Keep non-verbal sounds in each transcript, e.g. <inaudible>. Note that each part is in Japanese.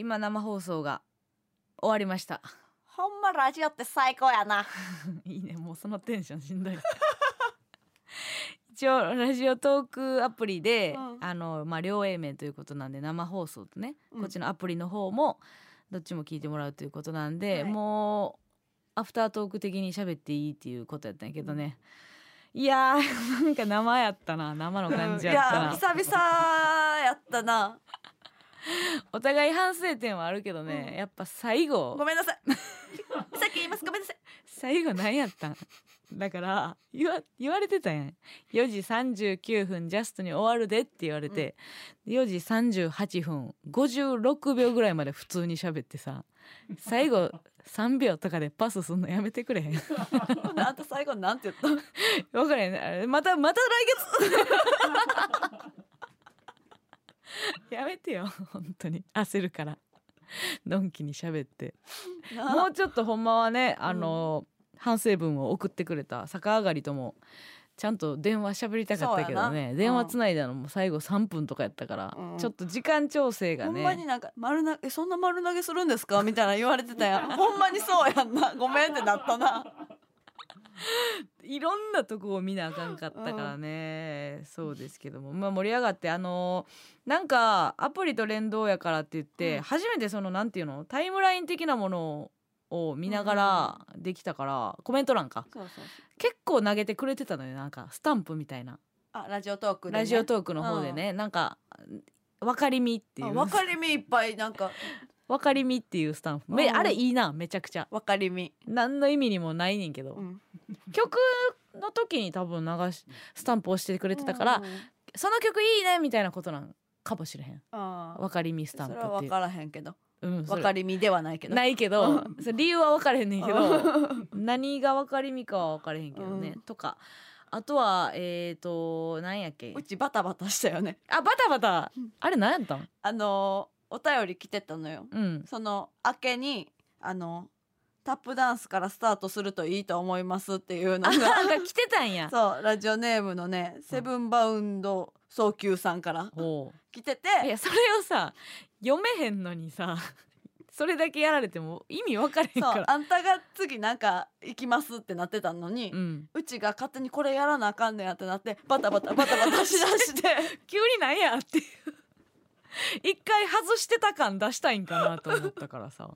今生放送が終わりました。ほんまラジオって最高やな。<laughs> いいね。もうそのテンションしんどい。<laughs> 一応ラジオトークアプリで、うん。あのまあ両 A 面ということなんで生放送とね、うん。こっちのアプリの方もどっちも聞いてもらうということなんで、はい。もうアフタートーク的に喋っていいっていうことやったんやけどね、いやーなんか生やったな。生の感じやったな、いや久々やったな <laughs> お互い反省点はあるけどね、うん。やっぱ最後。ごめんなさい。<laughs> さっき言います。ごめんなさい。最後何やったん？だから言わ言われてたやん。4時39分ジャストに終わるでって言われて、4時38分56秒ぐらいまで普通に喋ってさ最後3秒とかでパスすんのやめてくれへん。あんた最後なんて言った？<laughs> 分からへん。あれまたまた来月 <laughs> やめてよ本当に。焦るから。のんきに喋って。もうちょっとほんまはねあの、反省文を送ってくれた逆上がりともちゃんと電話喋りたかったけどね。電話つないだのも最後3分とかやったから、うん。ちょっと時間調整がほんまにねなんか丸投げえそんな丸投げするんですか？みたいな言われてたやん。ほんまにそうやんな。ごめんってなったな <laughs> いろんなとこを見なあかんかったからね、そうですけども、まあ、盛り上がってあのなんかアプリと連動やからって言って、うん。初めてそのなんていうの？タイムライン的なものを見ながらできたから、コメント欄か。結構投げてくれてたのよ。なんかスタンプみたいな。あラジオトークで、ね、ラジオトークの方でね、なんか分かりみっていう。あ分かりみいっぱいなんか。分かりみっていうスタンプ。めうん。あれいいなめちゃくちゃ。分かりみ、何の意味にもないねんけど、うん、<laughs> 曲の時に多分流しスタンプ押してくれてたから、その曲いいねみたいなことなんかもしれへん。分かりみスタンそプっていう。れは分からへんけど。うん、分かりみではないけど。ないけど理由は分かれへんねんけどう何が分かりみかは分かれへんけどね、うん。とか。あとはえーと何やっけ。うちバタバタしたよね。あバタバタ。うんあれ何やったん？あのーお便り来てたのよ。うん。その明けにあのタップダンスからスタートするといいと思いますっていうのあがなんか来てたんや。<laughs> そうラジオネームのねセブンバウンド早急さんから。ほ来てて。ういやそれをさ読めへんのにさ <laughs> それだけやられても意味分かれへんそうからあんたが次なんか行きますってなってたのに、うん。うちが勝手にこれやらなあかんねやってなってバタバタバタバタしだして。<laughs> 急になんやっていう。一回外してた感出したいんかなと思ったからさ。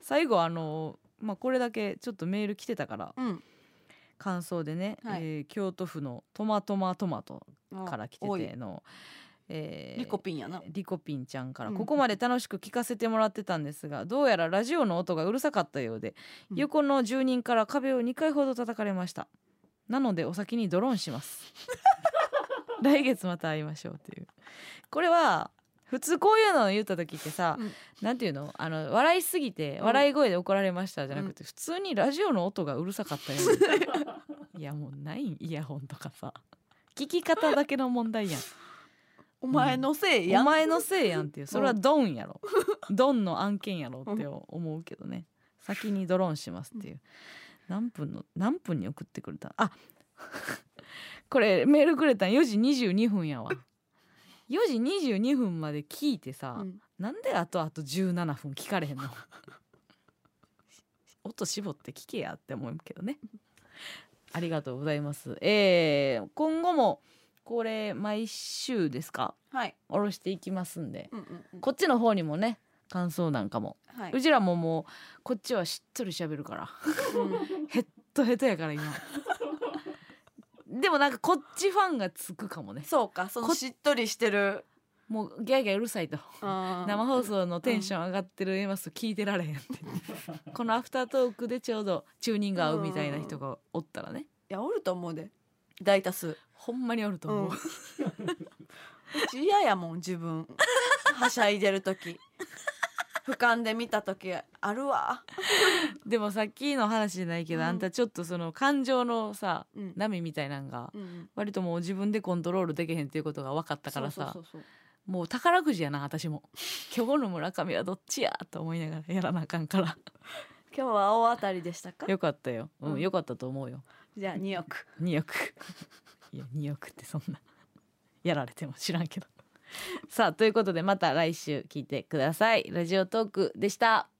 最後あのまあこれだけちょっとメール来てたからうん。感想でね、はい。えー京都府のトマトマトマトから来てての、えーリコピンやな。リコピンちゃんから、うん。ここまで楽しく聞かせてもらってたんですがどうやらラジオの音がうるさかったようで、うん。横の住人から壁を2回ほど叩かれました。なのでお先にドローンします。<laughs> 来月また会いましょうっていう。これは普通こういうのを言った時ってさ、うん。なんていうの？あの笑いすぎてうん。笑い声で怒られましたじゃなくて、普通にラジオの音がうるさかったよ <laughs> いやもうないイヤホンとかさ。聞き方だけの問題やん。お前のせいやん、お前のせいやんっていう。それはドンやろ。ドンの案件やろって思うけどね。先にドローンしますっていう。何分の何分に送ってくれた？あ <laughs> これメールくれたん？4時22分やわ4時22分まで聞いてさ、うん。なんであとあと17分聞かれへんの？<laughs> 音絞って聞けやって思うけどね。ありがとうございます。えー、今後もこれ毎週ですか？はい、下ろしていきますんで。うんうんうん。こっちの方にもね感想なんかも、はい。うちらももうこっちはしっとり喋るから。うん。<laughs> ヘッドヘッドやから今でもなんかこっちファンがつくかもね。そうかそのしっとりしてる。もうギャーギャーうるさいと。生生放送のテンション上がってるエマス聞いてられへんって。<laughs> このアフタートークでちょうどチューニング合うみたいな人がおったらね。いやおると思うで。大多数。ほんまにおると思う、うん。<laughs> うち嫌やもん自分。はしゃいでる時俯瞰で見た時あるわ、<laughs> でもさっきの話じゃないけど、うん。あんたちょっとその感情のさうん。波みたいなんがうん、割ともう自分でコントロールできへんっていうことが分かったからさもう宝くじやな私も。<laughs> 今日の村上はどっちやと思いながらやらなあかんから。<laughs> 今日は大当たりでしたか？よかったよ、うんうん。よかったと思うよ。じゃあ2億2億いや2億ってそんな。やられても知らんけど <laughs> さあということでまた来週聞いてください。ラジオトークでした。